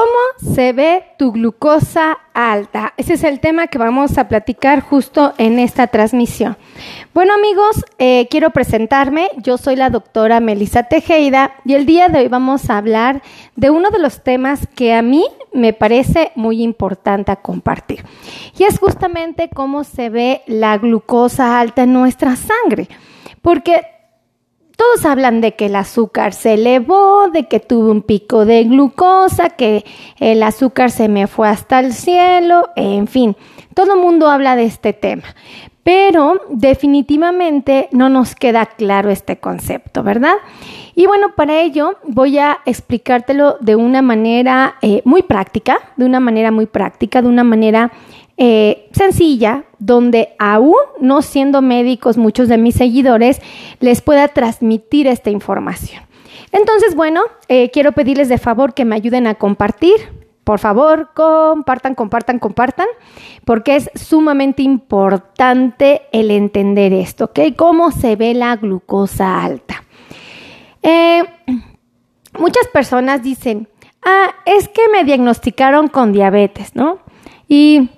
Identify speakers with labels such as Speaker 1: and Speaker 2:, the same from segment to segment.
Speaker 1: ¿Cómo se ve tu glucosa alta? Ese es el tema que vamos a platicar justo en esta transmisión. Bueno amigos, eh, quiero presentarme. Yo soy la doctora Melissa Tejeda y el día de hoy vamos a hablar de uno de los temas que a mí me parece muy importante compartir. Y es justamente cómo se ve la glucosa alta en nuestra sangre. Porque todos hablan de que el azúcar se elevó, de que tuve un pico de glucosa, que el azúcar se me fue hasta el cielo, en fin, todo el mundo habla de este tema. Pero definitivamente no nos queda claro este concepto, ¿verdad? Y bueno, para ello voy a explicártelo de una manera eh, muy práctica, de una manera muy práctica, de una manera eh, sencilla, donde aún no siendo médicos muchos de mis seguidores, les pueda transmitir esta información. Entonces, bueno, eh, quiero pedirles de favor que me ayuden a compartir. Por favor, compartan, compartan, compartan, porque es sumamente importante el entender esto, ¿ok? ¿Cómo se ve la glucosa alta? Eh, muchas personas dicen, ah, es que me diagnosticaron con diabetes, ¿no? Y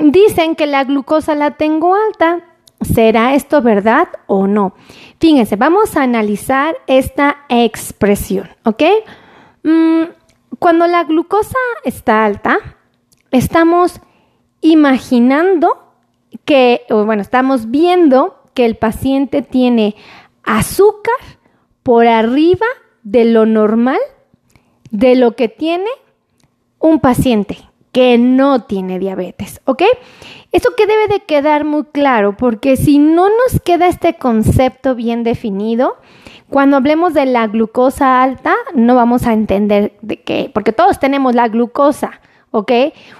Speaker 1: dicen que la glucosa la tengo alta. ¿Será esto verdad o no? Fíjense, vamos a analizar esta expresión, ¿ok? Mm, cuando la glucosa está alta, estamos imaginando que, bueno, estamos viendo que el paciente tiene azúcar por arriba de lo normal, de lo que tiene un paciente que no tiene diabetes, ¿ok? Eso que debe de quedar muy claro, porque si no nos queda este concepto bien definido, cuando hablemos de la glucosa alta, no vamos a entender de qué, porque todos tenemos la glucosa, ¿ok?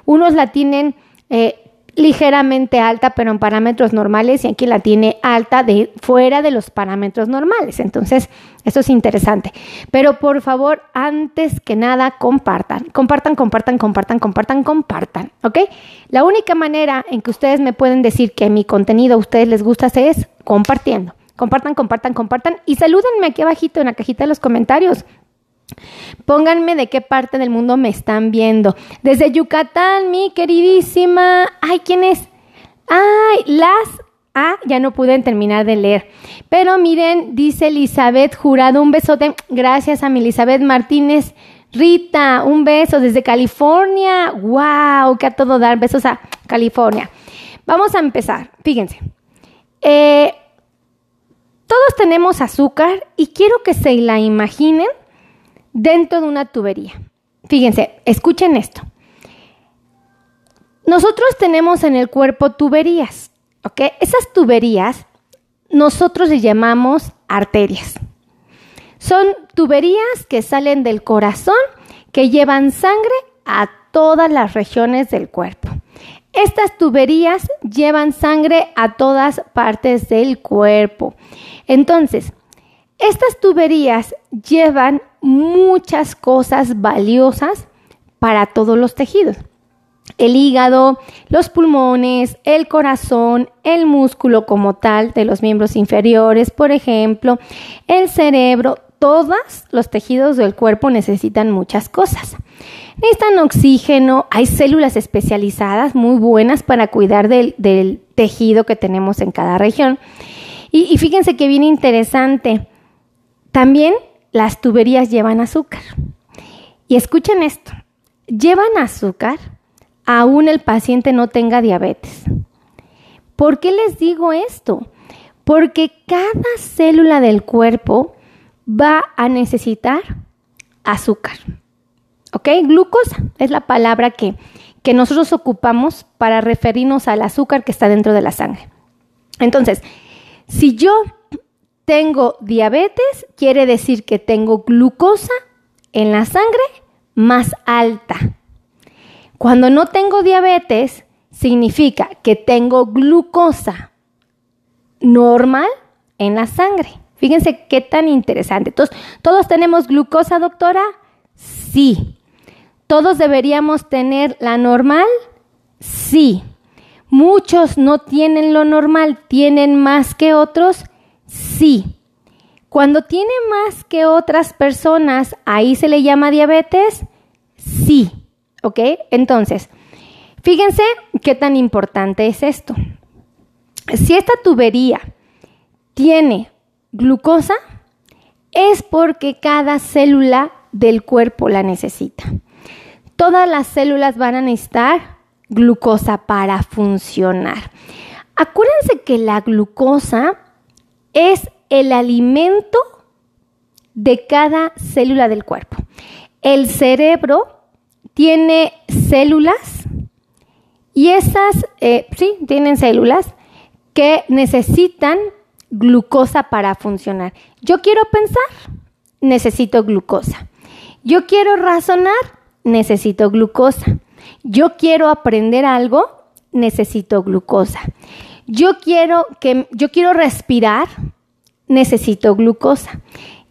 Speaker 1: Unos la tienen eh, ligeramente alta, pero en parámetros normales, y aquí la tiene alta de fuera de los parámetros normales. Entonces, esto es interesante. Pero por favor, antes que nada, compartan, compartan, compartan, compartan, compartan, compartan, ¿ok? La única manera en que ustedes me pueden decir que mi contenido a ustedes les gusta es compartiendo. Compartan, compartan, compartan y salúdenme aquí abajito en la cajita de los comentarios. Pónganme de qué parte del mundo me están viendo. Desde Yucatán, mi queridísima. Ay, ¿quién es? Ay, las. Ah, ya no pude terminar de leer. Pero miren, dice Elizabeth Jurado, un besote. Gracias a mi Elizabeth Martínez. Rita, un beso desde California. ¡Wow! Que a todo dar. Besos a California. Vamos a empezar. Fíjense. Eh, todos tenemos azúcar y quiero que se la imaginen dentro de una tubería. Fíjense, escuchen esto. Nosotros tenemos en el cuerpo tuberías, ¿ok? Esas tuberías nosotros le llamamos arterias. Son tuberías que salen del corazón que llevan sangre a todas las regiones del cuerpo. Estas tuberías llevan sangre a todas partes del cuerpo. Entonces, estas tuberías llevan muchas cosas valiosas para todos los tejidos. El hígado, los pulmones, el corazón, el músculo como tal de los miembros inferiores, por ejemplo, el cerebro, todos los tejidos del cuerpo necesitan muchas cosas. Necesitan oxígeno, hay células especializadas muy buenas para cuidar del, tejido que tenemos en cada región. Y, fíjense que bien interesante, también las tuberías llevan azúcar. Y escuchen esto, llevan azúcar aún el paciente no tenga diabetes. ¿Por qué les digo esto? Porque cada célula del cuerpo va a necesitar azúcar. ¿Ok? Glucosa es la palabra que, que nosotros ocupamos para referirnos al azúcar que está dentro de la sangre. Entonces, si yo tengo diabetes, quiere decir que tengo glucosa en la sangre más alta. Cuando no tengo diabetes, significa que tengo glucosa normal en la sangre. Fíjense qué tan interesante. Entonces, ¿todos tenemos glucosa, doctora? Sí. ¿Todos deberíamos tener la normal? Sí. Muchos no tienen lo normal, tienen más que otros. Sí. Cuando tiene más que otras personas, ahí se le llama diabetes. sí, ¿ok? Entonces, fíjense qué tan importante es esto. Si esta tubería tiene glucosa, es porque cada célula del cuerpo la necesita. Todas las células van a necesitar glucosa para funcionar. Acuérdense que la glucosa es el alimento de cada célula del cuerpo. El cerebro tiene células y esas, eh, sí, tienen células que necesitan glucosa para funcionar. Yo quiero pensar, necesito glucosa. Yo quiero razonar, necesito glucosa. Yo quiero aprender algo, necesito glucosa. Yo quiero que yo quiero respirar, necesito glucosa.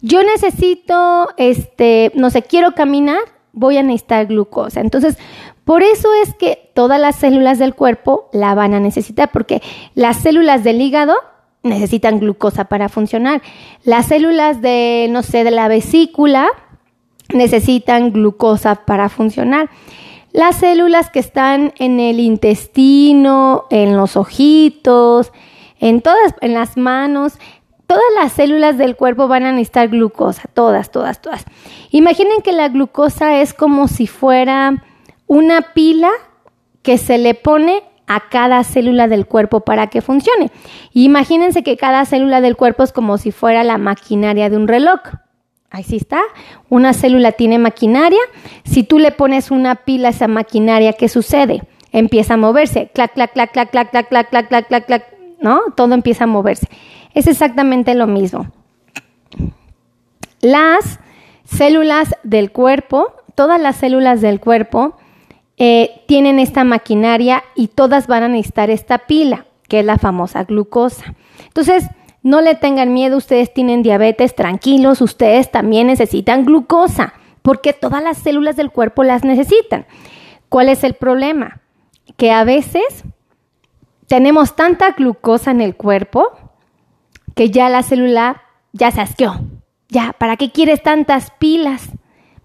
Speaker 1: Yo necesito este, no sé, quiero caminar, voy a necesitar glucosa. Entonces, por eso es que todas las células del cuerpo la van a necesitar porque las células del hígado necesitan glucosa para funcionar. Las células de, no sé, de la vesícula necesitan glucosa para funcionar. Las células que están en el intestino, en los ojitos, en todas, en las manos, todas las células del cuerpo van a necesitar glucosa, todas, todas, todas. Imaginen que la glucosa es como si fuera una pila que se le pone a cada célula del cuerpo para que funcione. Imagínense que cada célula del cuerpo es como si fuera la maquinaria de un reloj. Ahí sí está. Una célula tiene maquinaria. Si tú le pones una pila a esa maquinaria, ¿qué sucede? Empieza a moverse. Clac, clac, clac, clac, clac, clac, clac, clac, clac, clac, clac. ¿No? Todo empieza a moverse. Es exactamente lo mismo. Las células del cuerpo, todas las células del cuerpo, eh, tienen esta maquinaria y todas van a necesitar esta pila, que es la famosa glucosa. Entonces, no le tengan miedo, ustedes tienen diabetes, tranquilos, ustedes también necesitan glucosa, porque todas las células del cuerpo las necesitan. ¿Cuál es el problema? Que a veces tenemos tanta glucosa en el cuerpo que ya la célula ya se asqueó. Ya, ¿para qué quieres tantas pilas?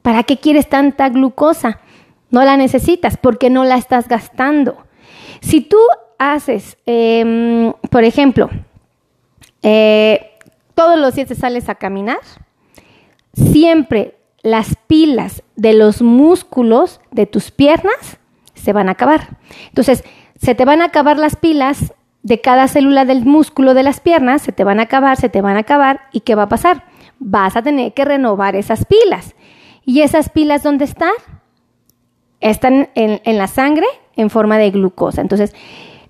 Speaker 1: ¿Para qué quieres tanta glucosa? No la necesitas porque no la estás gastando. Si tú haces, em, por ejemplo, eh, todos los días te sales a caminar, siempre las pilas de los músculos de tus piernas se van a acabar. Entonces, se te van a acabar las pilas de cada célula del músculo de las piernas, se te van a acabar, se te van a acabar, ¿y qué va a pasar? Vas a tener que renovar esas pilas. ¿Y esas pilas dónde están? están en, la sangre en forma de glucosa. Entonces,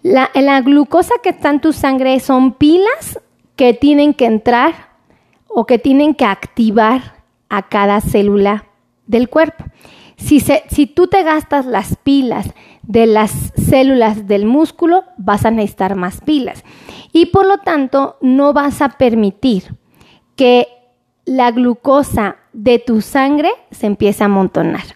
Speaker 1: la, la glucosa que está en tu sangre son pilas que tienen que entrar o que tienen que activar a cada célula del cuerpo. Si, si, tú te gastas las pilas de las células del músculo, vas a necesitar más pilas. Y por lo tanto, no vas a permitir que la glucosa de tu sangre se empiece a amontonar.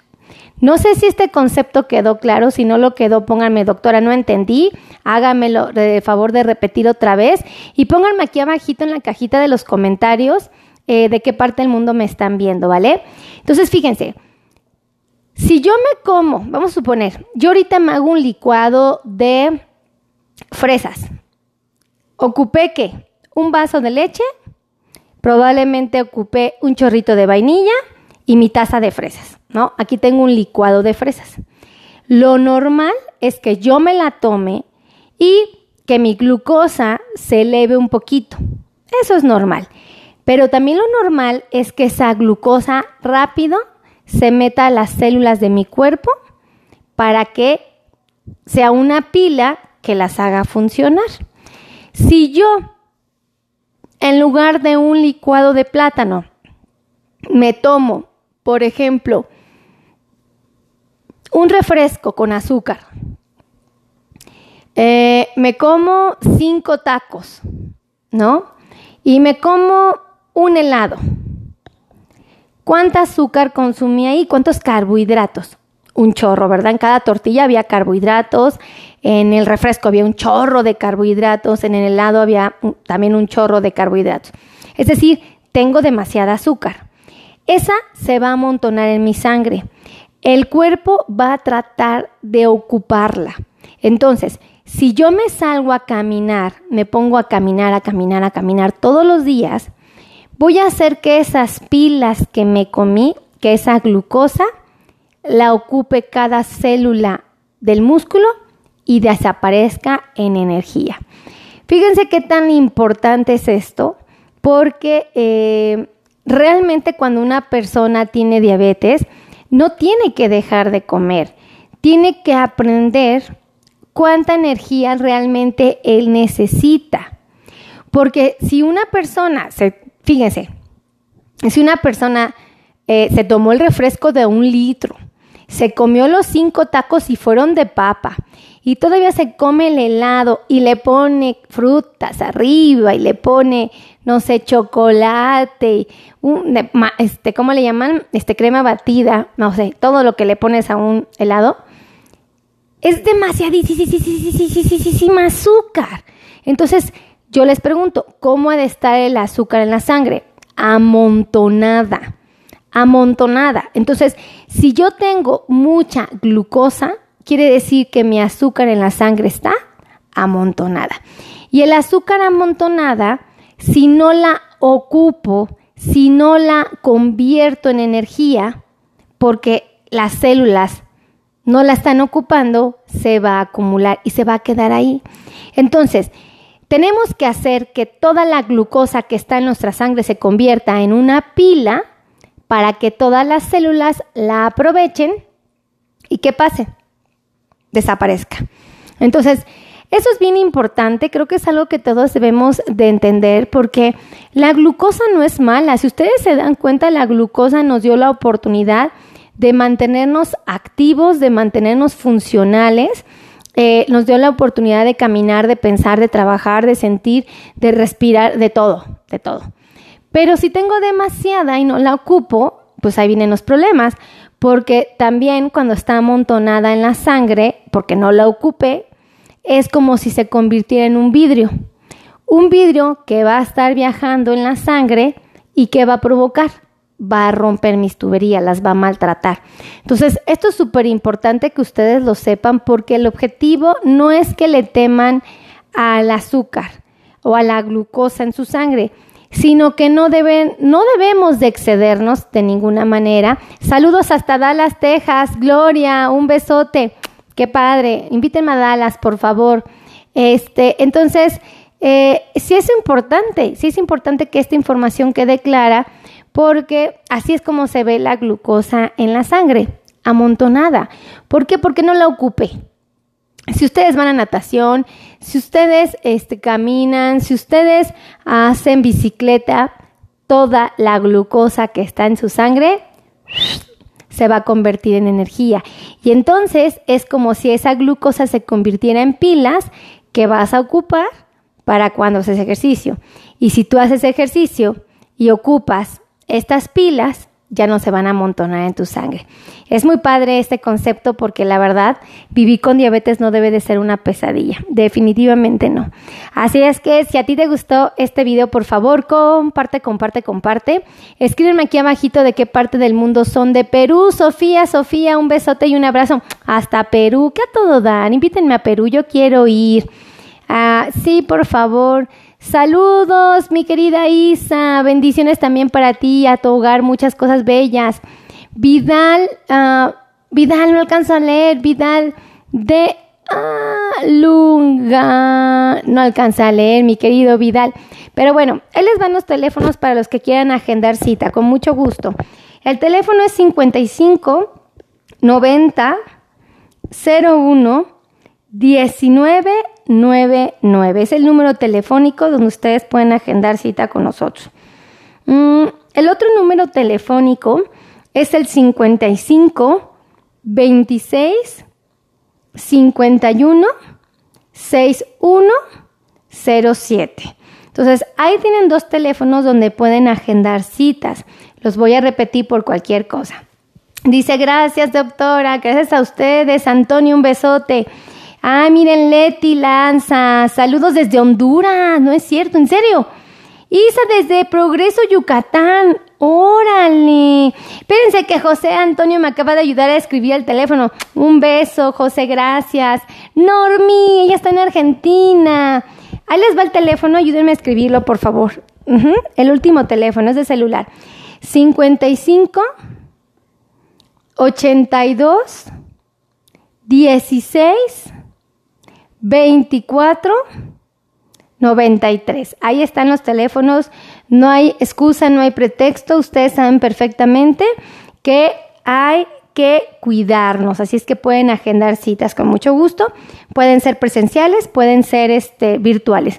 Speaker 1: No sé si este concepto quedó claro, si no lo quedó, pónganme, doctora, no entendí, hágamelo de favor de repetir otra vez y pónganme aquí abajito en la cajita de los comentarios eh, de qué parte del mundo me están viendo, ¿vale? Entonces, fíjense, si yo me como, vamos a suponer, yo ahorita me hago un licuado de fresas, ocupé qué? Un vaso de leche, probablemente ocupé un chorrito de vainilla y mi taza de fresas. ¿no? Aquí tengo un licuado de fresas. Lo normal es que yo me la tome y que mi glucosa se eleve un poquito. Eso es normal. Pero también lo normal es que esa glucosa rápido se meta a las células de mi cuerpo para que sea una pila que las haga funcionar. Si yo, en lugar de un licuado de plátano, me tomo, por ejemplo, un refresco con azúcar. Eh, me como cinco tacos, ¿no? Y me como un helado. ¿Cuánta azúcar consumí ahí? ¿Cuántos carbohidratos? Un chorro, ¿verdad? En cada tortilla había carbohidratos, en el refresco había un chorro de carbohidratos, en el helado había también un chorro de carbohidratos. Es decir, tengo demasiada azúcar. Esa se va a amontonar en mi sangre el cuerpo va a tratar de ocuparla. Entonces, si yo me salgo a caminar, me pongo a caminar, a caminar, a caminar todos los días, voy a hacer que esas pilas que me comí, que esa glucosa, la ocupe cada célula del músculo y desaparezca en energía. Fíjense qué tan importante es esto, porque eh, realmente cuando una persona tiene diabetes, no tiene que dejar de comer, tiene que aprender cuánta energía realmente él necesita. Porque si una persona, se, fíjense, si una persona eh, se tomó el refresco de un litro, se comió los cinco tacos y fueron de papa, y todavía se come el helado y le pone frutas arriba y le pone, no sé, chocolate, un, este, ¿cómo le llaman? Este, crema batida, no sé, todo lo que le pones a un helado, es demasiadísima azúcar. Entonces, yo les pregunto, ¿cómo ha de estar el azúcar en la sangre? Amontonada, amontonada. Entonces, si yo tengo mucha glucosa, quiere decir que mi azúcar en la sangre está amontonada. Y el azúcar amontonada, si no la ocupo, si no la convierto en energía, porque las células no la están ocupando, se va a acumular y se va a quedar ahí. Entonces, tenemos que hacer que toda la glucosa que está en nuestra sangre se convierta en una pila para que todas las células la aprovechen y que pase, desaparezca. Entonces, eso es bien importante, creo que es algo que todos debemos de entender porque la glucosa no es mala. Si ustedes se dan cuenta, la glucosa nos dio la oportunidad de mantenernos activos, de mantenernos funcionales. Eh, nos dio la oportunidad de caminar, de pensar, de trabajar, de sentir, de respirar, de todo, de todo. Pero si tengo demasiada y no la ocupo, pues ahí vienen los problemas, porque también cuando está amontonada en la sangre, porque no la ocupé, es como si se convirtiera en un vidrio. Un vidrio que va a estar viajando en la sangre y que va a provocar va a romper mis tuberías, las va a maltratar. Entonces, esto es súper importante que ustedes lo sepan porque el objetivo no es que le teman al azúcar o a la glucosa en su sangre, sino que no deben, no debemos de excedernos de ninguna manera. Saludos hasta Dallas, Texas. Gloria, un besote. Qué padre. Invítenme a Dallas, por favor. Este, entonces, eh, sí es importante, sí es importante que esta información quede clara porque así es como se ve la glucosa en la sangre, amontonada. ¿Por qué? Porque no la ocupe. Si ustedes van a natación, si ustedes este, caminan, si ustedes hacen bicicleta, toda la glucosa que está en su sangre se va a convertir en energía. Y entonces es como si esa glucosa se convirtiera en pilas que vas a ocupar para cuando haces ejercicio. Y si tú haces ejercicio y ocupas estas pilas ya no se van a amontonar en tu sangre. Es muy padre este concepto porque la verdad, vivir con diabetes no debe de ser una pesadilla, definitivamente no. Así es que si a ti te gustó este video, por favor, comparte, comparte, comparte. Escríbeme aquí abajito de qué parte del mundo son de Perú. Sofía, Sofía, un besote y un abrazo. Hasta Perú, que a todo dan. Invítenme a Perú, yo quiero ir. Ah, sí, por favor. Saludos, mi querida Isa. Bendiciones también para ti, a tu hogar, muchas cosas bellas. Vidal, uh, Vidal, no alcanzo a leer. Vidal de ah, Lunga. No alcanza a leer, mi querido Vidal. Pero bueno, él les van los teléfonos para los que quieran agendar cita, con mucho gusto. El teléfono es 55 90 01 19 99. Es el número telefónico donde ustedes pueden agendar cita con nosotros. Mm, el otro número telefónico es el 55 26 51 61 07. Entonces, ahí tienen dos teléfonos donde pueden agendar citas. Los voy a repetir por cualquier cosa. Dice, gracias doctora, gracias a ustedes. Antonio, un besote. Ah, miren, Leti Lanza, saludos desde Honduras, no es cierto, en serio. Isa desde Progreso, Yucatán. Órale. Espérense que José Antonio me acaba de ayudar a escribir el teléfono. Un beso, José, gracias. Normi, ella está en Argentina. Ahí les va el teléfono, ayúdenme a escribirlo, por favor. El último teléfono es de celular. 55 82 16 24 93. Ahí están los teléfonos, no hay excusa, no hay pretexto, ustedes saben perfectamente que hay que cuidarnos, así es que pueden agendar citas con mucho gusto, pueden ser presenciales, pueden ser este, virtuales.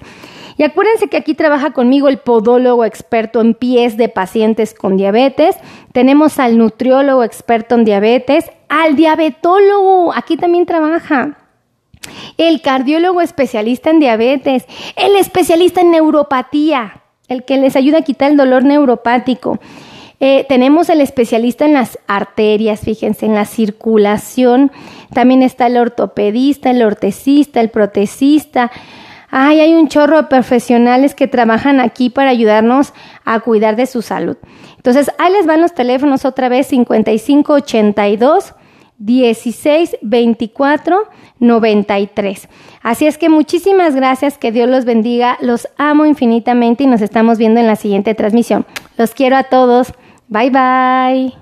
Speaker 1: Y acuérdense que aquí trabaja conmigo el podólogo experto en pies de pacientes con diabetes. Tenemos al nutriólogo experto en diabetes, al diabetólogo, aquí también trabaja el cardiólogo especialista en diabetes, el especialista en neuropatía, el que les ayuda a quitar el dolor neuropático. Eh, tenemos el especialista en las arterias, fíjense, en la circulación. También está el ortopedista, el ortesista, el protesista. Ay, hay un chorro de profesionales que trabajan aquí para ayudarnos a cuidar de su salud. Entonces, ahí les van los teléfonos otra vez, 5582 16 24 93. Así es que muchísimas gracias, que Dios los bendiga, los amo infinitamente y nos estamos viendo en la siguiente transmisión. Los quiero a todos. Bye bye.